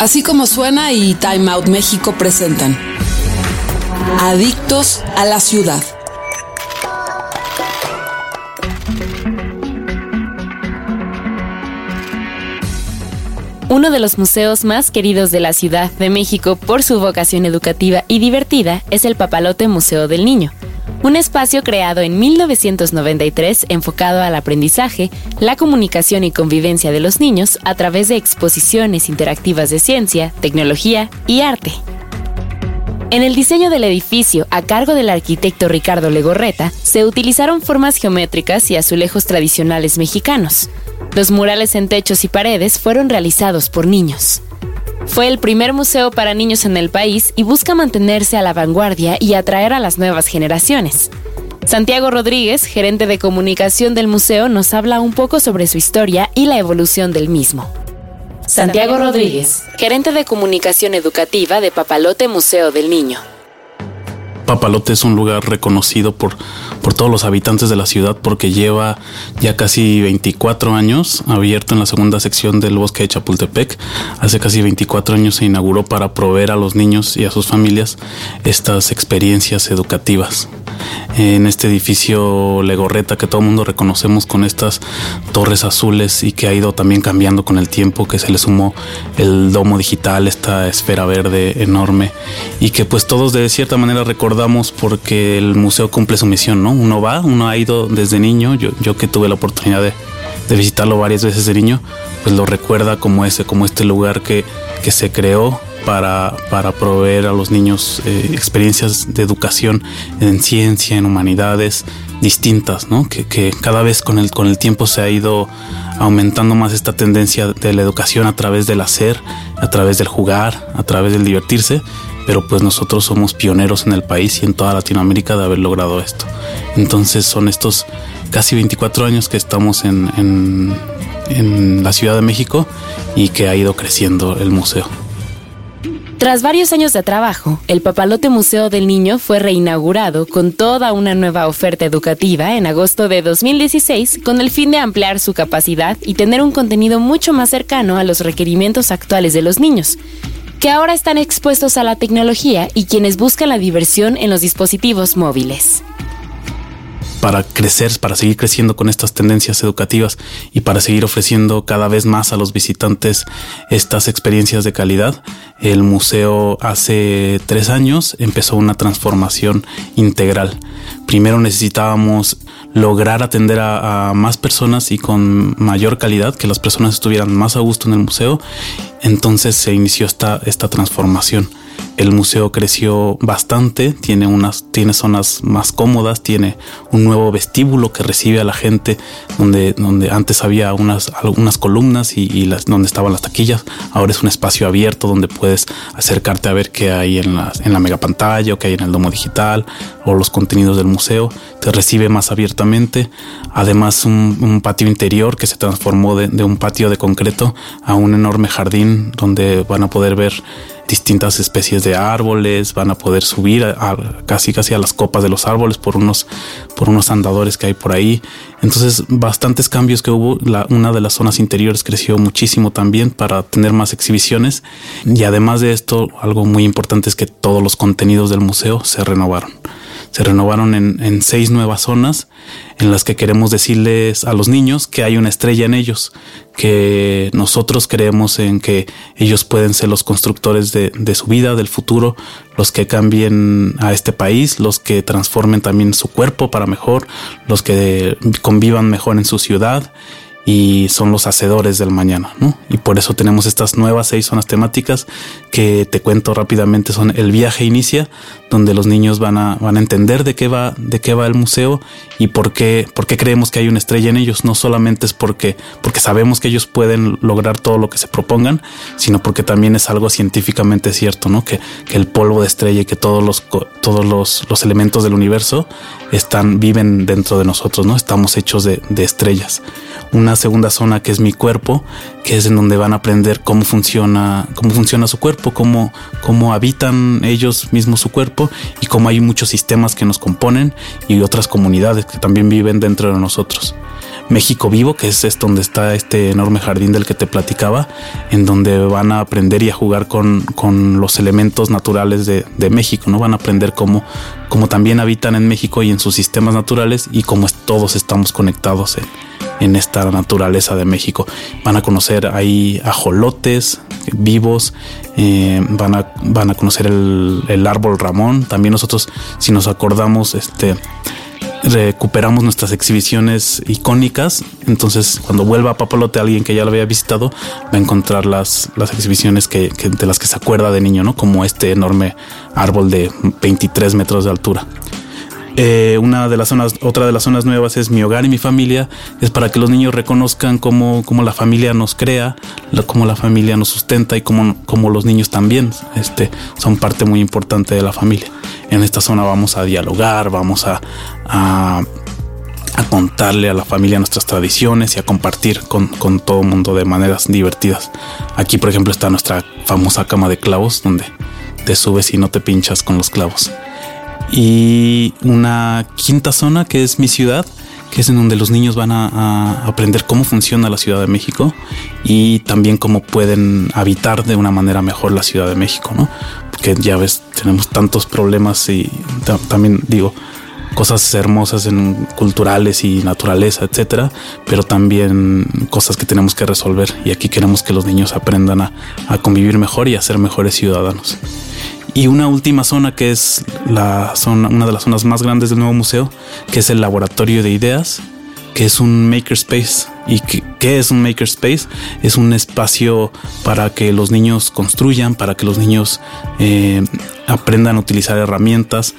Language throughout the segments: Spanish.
Así como suena y Time Out México presentan Adictos a la ciudad. Uno de los museos más queridos de la Ciudad de México por su vocación educativa y divertida es el Papalote Museo del Niño, un espacio creado en 1993 enfocado al aprendizaje, la comunicación y convivencia de los niños a través de exposiciones interactivas de ciencia, tecnología y arte. En el diseño del edificio, a cargo del arquitecto Ricardo Legorreta, se utilizaron formas geométricas y azulejos tradicionales mexicanos. Los murales en techos y paredes fueron realizados por niños. Fue el primer museo para niños en el país y busca mantenerse a la vanguardia y atraer a las nuevas generaciones. Santiago Rodríguez, gerente de comunicación del museo, nos habla un poco sobre su historia y la evolución del mismo. Santiago Rodríguez, gerente de comunicación educativa de Papalote Museo del Niño. Papalote es un lugar reconocido por, por todos los habitantes de la ciudad porque lleva ya casi 24 años abierto en la segunda sección del bosque de Chapultepec. Hace casi 24 años se inauguró para proveer a los niños y a sus familias estas experiencias educativas en este edificio Legorreta que todo el mundo reconocemos con estas torres azules y que ha ido también cambiando con el tiempo, que se le sumó el domo digital, esta esfera verde enorme y que pues todos de cierta manera recordamos porque el museo cumple su misión, ¿no? Uno va, uno ha ido desde niño, yo, yo que tuve la oportunidad de, de visitarlo varias veces de niño, pues lo recuerda como ese, como este lugar que, que se creó para, para proveer a los niños eh, experiencias de educación en ciencia, en humanidades distintas, ¿no? que, que, cada vez con el, con el tiempo se ha ido aumentando más esta tendencia de la educación a través del hacer, a través del jugar, a través del divertirse, pero pues nosotros somos pioneros en el país y en toda Latinoamérica de haber logrado esto. Entonces son estos casi 24 años que estamos en, en, en la Ciudad de México y que ha ido creciendo el museo. Tras varios años de trabajo, el Papalote Museo del Niño fue reinaugurado con toda una nueva oferta educativa en agosto de 2016 con el fin de ampliar su capacidad y tener un contenido mucho más cercano a los requerimientos actuales de los niños, que ahora están expuestos a la tecnología y quienes buscan la diversión en los dispositivos móviles para crecer, para seguir creciendo con estas tendencias educativas y para seguir ofreciendo cada vez más a los visitantes estas experiencias de calidad, el museo hace tres años empezó una transformación integral. Primero necesitábamos lograr atender a, más personas y con mayor calidad, que las personas estuvieran más a gusto en el museo. Entonces se inició esta, esta transformación. El museo creció bastante, tiene unas, tiene zonas más cómodas, tiene un nuevo vestíbulo que recibe a la gente, donde, donde antes había unas, algunas columnas y, donde estaban las taquillas. Ahora es un espacio abierto donde puedes acercarte a ver qué hay en la, en la mega pantalla o qué hay en el domo digital o los contenidos del museo. Te recibe más abiertamente. Además, un, patio interior que se transformó de un patio de concreto a un enorme jardín donde van a poder ver distintas especies de árboles, van a poder subir a, casi casi a las copas de los árboles por unos, por unos andadores que hay por ahí. Entonces, bastantes cambios que hubo. Una de las zonas interiores creció muchísimo también para tener más exhibiciones. Y además de esto, algo muy importante es que todos los contenidos del museo se renovaron se renovaron en, en, seis nuevas zonas en las que queremos decirles a los niños que hay una estrella en ellos, que nosotros creemos en que ellos pueden ser los constructores de, de su vida, del futuro, los que cambien a este país, los que transformen también su cuerpo para mejor, los que convivan mejor en su ciudad y son los hacedores del mañana, ¿no? Y por eso tenemos estas nuevas seis zonas temáticas que te cuento rápidamente son el viaje inicia, donde los niños van a, van a entender de qué va, de qué va el museo y por qué, por qué creemos que hay una estrella en ellos. No solamente es porque, porque sabemos que ellos pueden lograr todo lo que se propongan, sino porque también es algo científicamente cierto, ¿no? Que, que el polvo de estrella y que todos los, todos los, los elementos del universo están, viven dentro de nosotros, ¿no? Estamos hechos de, de estrellas. Una segunda zona que es mi cuerpo, que es en donde van a aprender cómo funciona, cómo funciona su cuerpo, cómo, cómo habitan ellos mismos su cuerpo y cómo hay muchos sistemas que nos componen y otras comunidades que también viven dentro de nosotros. México Vivo, que es, donde está este enorme jardín del que te platicaba, en donde van a aprender y a jugar con, los elementos naturales de, México, ¿no? Van a aprender cómo, cómo, también habitan en México y en sus sistemas naturales y cómo todos estamos conectados en, esta naturaleza de México. Van a conocer ahí ajolotes vivos, eh, van, a, van a conocer el, el árbol Ramón. También nosotros, si nos acordamos, este recuperamos nuestras exhibiciones icónicas. Entonces, cuando vuelva a Papalote alguien que ya lo había visitado, va a encontrar las, las exhibiciones que, de las que se acuerda de niño, ¿no? Como este enorme árbol de 23 metros de altura. Eh, una de las zonas, otra de las zonas nuevas es mi hogar y mi familia. Es para que los niños reconozcan cómo, la familia nos crea, cómo la familia nos sustenta y cómo, los niños también este, son parte muy importante de la familia. En esta zona vamos a dialogar, vamos a, a, contarle a la familia nuestras tradiciones y a compartir con, con todo el mundo de maneras divertidas. Aquí, por ejemplo, está nuestra famosa cama de clavos donde te subes y no te pinchas con los clavos y una quinta zona que es mi ciudad, que es en donde los niños van a, aprender cómo funciona la Ciudad de México y también cómo pueden habitar de una manera mejor la Ciudad de México, ¿no? Porque ya ves, tenemos tantos problemas y también digo, cosas hermosas en culturales y naturaleza, etcétera, pero también cosas que tenemos que resolver y aquí queremos que los niños aprendan a, a convivir mejor y a ser mejores ciudadanos. Y una última zona que es la zona, una de las zonas más grandes del nuevo museo, que es el laboratorio de ideas, que es un makerspace. ¿Y qué, es un makerspace? Es un espacio para que los niños construyan, para que los niños eh, aprendan a utilizar herramientas,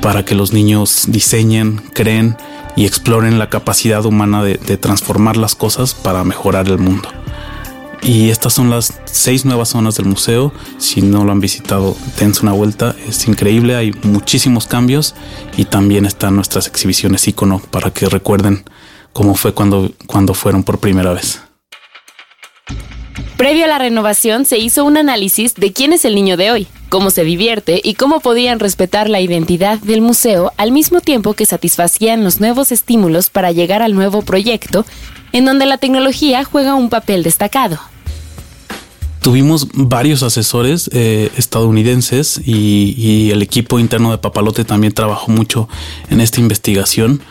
para que los niños diseñen, creen y exploren la capacidad humana de transformar las cosas para mejorar el mundo. Y estas son las seis nuevas zonas del museo. Si no lo han visitado, dense una vuelta. Es increíble, hay muchísimos cambios y también están nuestras exhibiciones icono para que recuerden cómo fue cuando, cuando fueron por primera vez. Previo a la renovación se hizo un análisis de quién es el niño de hoy, cómo se divierte y cómo podían respetar la identidad del museo al mismo tiempo que satisfacían los nuevos estímulos para llegar al nuevo proyecto, en donde la tecnología juega un papel destacado. Tuvimos varios asesores eh, estadounidenses y, el equipo interno de Papalote también trabajó mucho en esta investigación.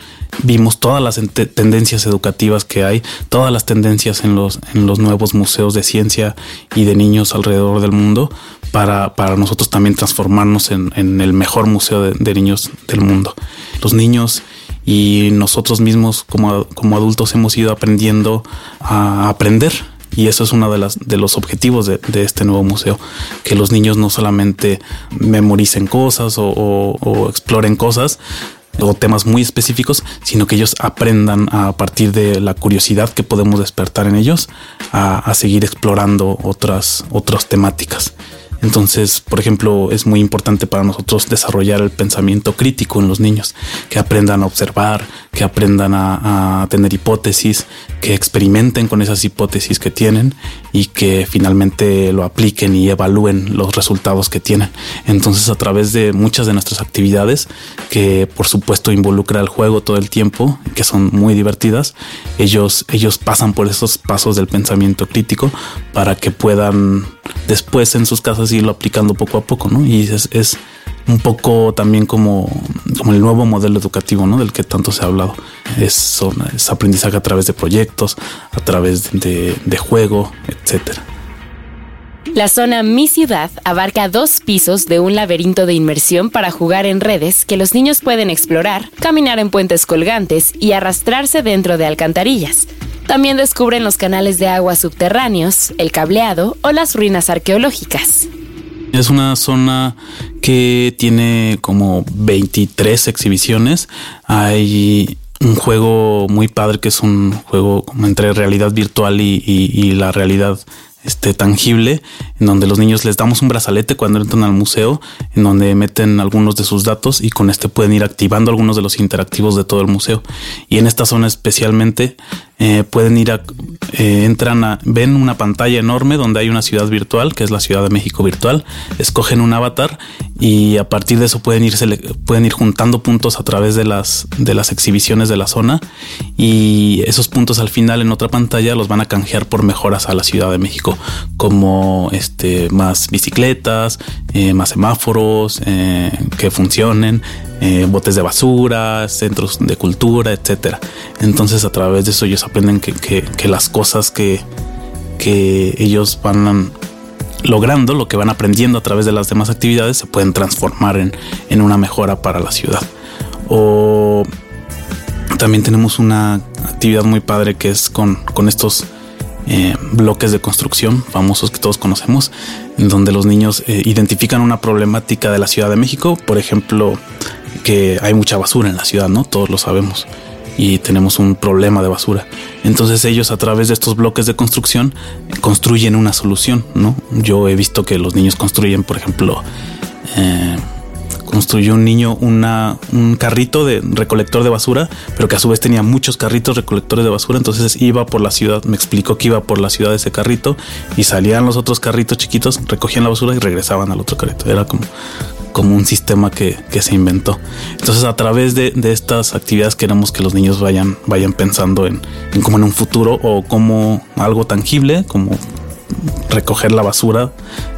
Vimos todas las tendencias educativas que hay, todas las tendencias en los, en los nuevos museos de ciencia y de niños alrededor del mundo para, para nosotros también transformarnos en, el mejor museo de, de, niños del mundo. Los niños y nosotros mismos como, como adultos hemos ido aprendiendo a aprender y eso es uno de, las, de los objetivos de, este nuevo museo, que los niños no solamente memoricen cosas o, exploren cosas, o temas muy específicos, sino que ellos aprendan a partir de la curiosidad que podemos despertar en ellos a, a seguir explorando otras, otras temáticas. Entonces, por ejemplo, es muy importante para nosotros desarrollar el pensamiento crítico en los niños, que aprendan a observar, que aprendan a, tener hipótesis, que experimenten con esas hipótesis que tienen y que finalmente lo apliquen y evalúen los resultados que tienen. Entonces, a través de muchas de nuestras actividades, que por supuesto involucra el juego todo el tiempo, que son muy divertidas, ellos, ellos pasan por esos pasos del pensamiento crítico para que puedan después en sus casas irlo aplicando poco a poco, ¿no? Y es, es un poco también como, como, el nuevo modelo educativo, ¿no? Del que tanto se ha hablado. Es, es aprendizaje a través de proyectos, a través de, de juego, etcétera. La zona Mi Ciudad abarca dos pisos de un laberinto de inmersión para jugar en redes que los niños pueden explorar, caminar en puentes colgantes y arrastrarse dentro de alcantarillas. También descubren los canales de agua subterráneos, el cableado o las ruinas arqueológicas. Es una zona que tiene como 23 exhibiciones. Hay un juego muy padre que es un juego entre realidad virtual y, la realidad este, tangible, en donde los niños les damos un brazalete cuando entran al museo, en donde meten algunos de sus datos y con este pueden ir activando algunos de los interactivos de todo el museo. Y en esta zona especialmente eh, pueden ir a, eh, entran a, ven una pantalla enorme donde hay una ciudad virtual, que es la Ciudad de México virtual, escogen un avatar y a partir de eso pueden ir, pueden ir juntando puntos a través de las, de las exhibiciones de la zona y esos puntos al final en otra pantalla los van a canjear por mejoras a la Ciudad de México, como este, más bicicletas, eh, más semáforos que funcionen, botes de basura, centros de cultura, etcétera. Entonces a través de eso ellos aprenden que, las cosas que, que ellos van logrando, lo que van aprendiendo a través de las demás actividades, se pueden transformar en, una mejora para la ciudad. O también tenemos una actividad muy padre que es con, estos eh, bloques de construcción famosos que todos conocemos, en donde los niños eh, identifican una problemática de la Ciudad de México, por ejemplo, que hay mucha basura en la ciudad, ¿no? Todos lo sabemos y tenemos un problema de basura. Entonces ellos a través de estos bloques de construcción construyen una solución, ¿no? Yo he visto que los niños construyen, por ejemplo, eh, construyó un niño un carrito de recolector de basura, pero que a su vez tenía muchos carritos recolectores de basura. Entonces iba por la ciudad, me explicó que iba por la ciudad ese carrito y salían los otros carritos chiquitos, recogían la basura y regresaban al otro carrito. Era como, como un sistema que, se inventó. Entonces a través de, estas actividades queremos que los niños vayan, vayan pensando en, en en un futuro o como algo tangible, como recoger la basura,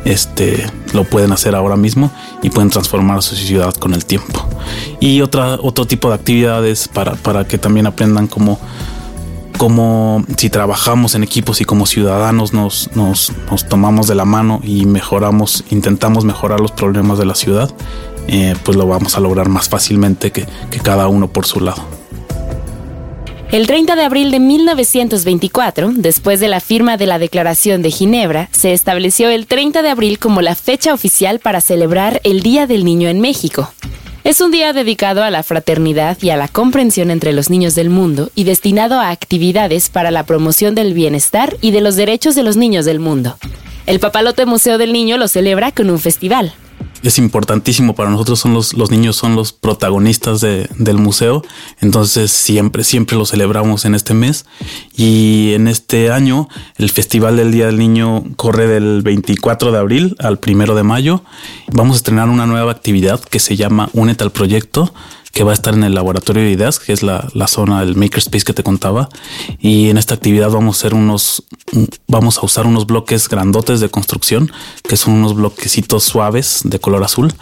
este, lo pueden hacer ahora mismo y pueden transformar su ciudad con el tiempo. Y otra, otro tipo de actividades para, para que también aprendan cómo, cómo si trabajamos en equipos y como ciudadanos nos, nos, tomamos de la mano y mejoramos, intentamos mejorar los problemas de la ciudad, eh, pues lo vamos a lograr más fácilmente que, que cada uno por su lado. El 30 de abril de 1924, después de la firma de la Declaración de Ginebra, se estableció el 30 de abril como la fecha oficial para celebrar el Día del Niño en México. Es un día dedicado a la fraternidad y a la comprensión entre los niños del mundo y destinado a actividades para la promoción del bienestar y de los derechos de los niños del mundo. El Papalote Museo del Niño lo celebra con un festival es importantísimo para nosotros, son los, los niños son los protagonistas del museo, entonces siempre, siempre lo celebramos en este mes y en este año el Festival del Día del Niño corre del 24 de abril al 1 de mayo. Vamos a estrenar una nueva actividad que se llama Únete al Proyecto que va a estar en el laboratorio de ideas, que es la, la zona del makerspace que te contaba. Y en esta actividad vamos a hacer unos, vamos a usar unos bloques grandotes de construcción, que son unos bloquecitos suaves de color azul.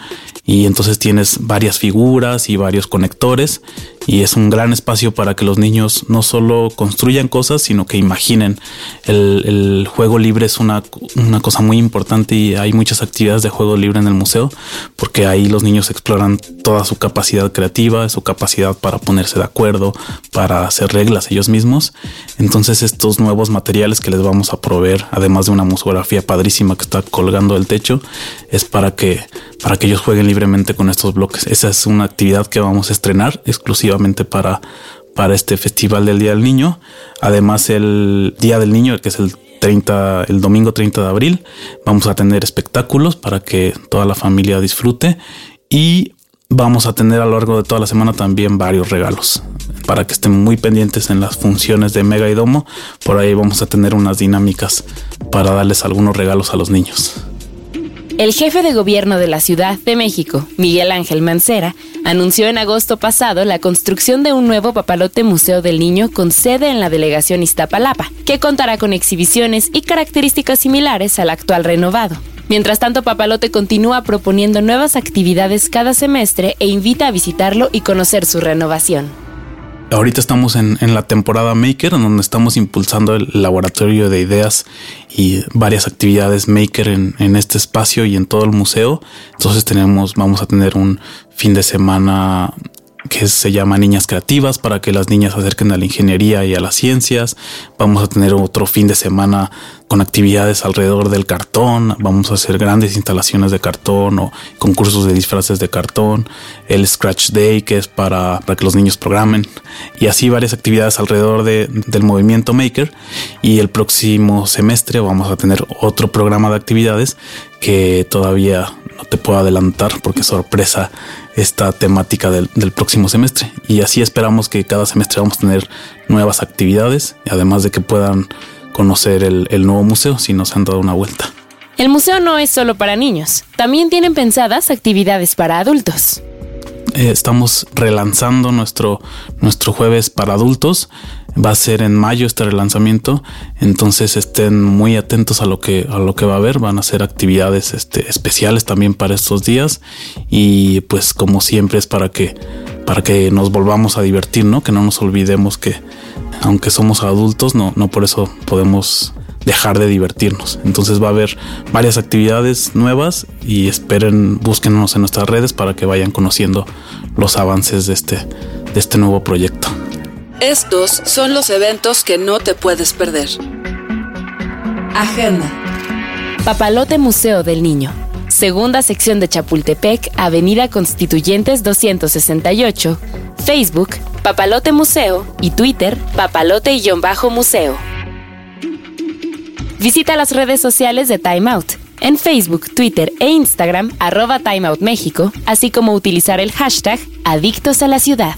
Y entonces tienes varias figuras y varios conectores y es un gran espacio para que los niños no solo construyan cosas, sino que imaginen. El, el juego libre es una, una, cosa muy importante y hay muchas actividades de juego libre en el museo, porque ahí los niños exploran toda su capacidad creativa, su capacidad para ponerse de acuerdo, para hacer reglas ellos mismos. Entonces estos nuevos materiales que les vamos a proveer, además de una musografía padrísima que está colgando del techo, es para que, para que ellos jueguen libremente con estos bloques. Esa es una actividad que vamos a estrenar exclusivamente para, para este Festival del Día del Niño. Además, el Día del Niño, que es el 30, el domingo 30 de abril, vamos a tener espectáculos para que toda la familia disfrute y vamos a tener a lo largo de toda la semana también varios regalos para que estén muy pendientes en las funciones de Mega y Domo. Por ahí vamos a tener unas dinámicas para darles algunos regalos a los niños. El jefe de gobierno de la Ciudad de México, Miguel Ángel Mancera, anunció en agosto pasado la construcción de un nuevo papalote Museo del Niño con sede en la delegación Iztapalapa, que contará con exhibiciones y características similares al actual renovado. Mientras tanto, Papalote continúa proponiendo nuevas actividades cada semestre e invita a visitarlo y conocer su renovación. Ahorita estamos en, la temporada Maker, en donde estamos impulsando el laboratorio de ideas y varias actividades Maker en, este espacio y en todo el museo. Entonces tenemos, vamos a tener un fin de semana que se llama Niñas Creativas para que las niñas se acerquen a la ingeniería y a las ciencias. Vamos a tener otro fin de semana con actividades alrededor del cartón. Vamos a hacer grandes instalaciones de cartón o concursos de disfraces de cartón. El Scratch Day, que es para, para que los niños programen. Y así varias actividades alrededor de, del movimiento Maker. Y el próximo semestre vamos a tener otro programa de actividades que todavía no te puedo adelantar porque sorpresa esta temática del, del, próximo semestre. Y así esperamos que cada semestre vamos a tener nuevas actividades, además de que puedan conocer el, el nuevo museo si nos han dado una vuelta. El museo no es solo para niños, también tienen pensadas actividades para adultos. Eh, estamos relanzando nuestro, nuestro jueves para adultos. Va a ser en mayo este relanzamiento. Entonces estén muy atentos a lo que, a lo que va a haber. Van a ser actividades este, especiales también para estos días. Y pues como siempre es para que, para que nos volvamos a divertir, ¿no? Que no nos olvidemos que aunque somos adultos, no, no por eso podemos dejar de divertirnos. Entonces va a haber varias actividades nuevas y esperen, búsquenos en nuestras redes para que vayan conociendo los avances de este, de este nuevo proyecto. Estos son los eventos que no te puedes perder. Agenda. Papalote Museo del Niño. Segunda sección de Chapultepec, Avenida Constituyentes 268. Facebook, Papalote Museo y Twitter, papalote-museo. Visita las redes sociales de Time Out. En Facebook, Twitter e Instagram, arroba Time México, así como utilizar el hashtag Adictos a la Ciudad.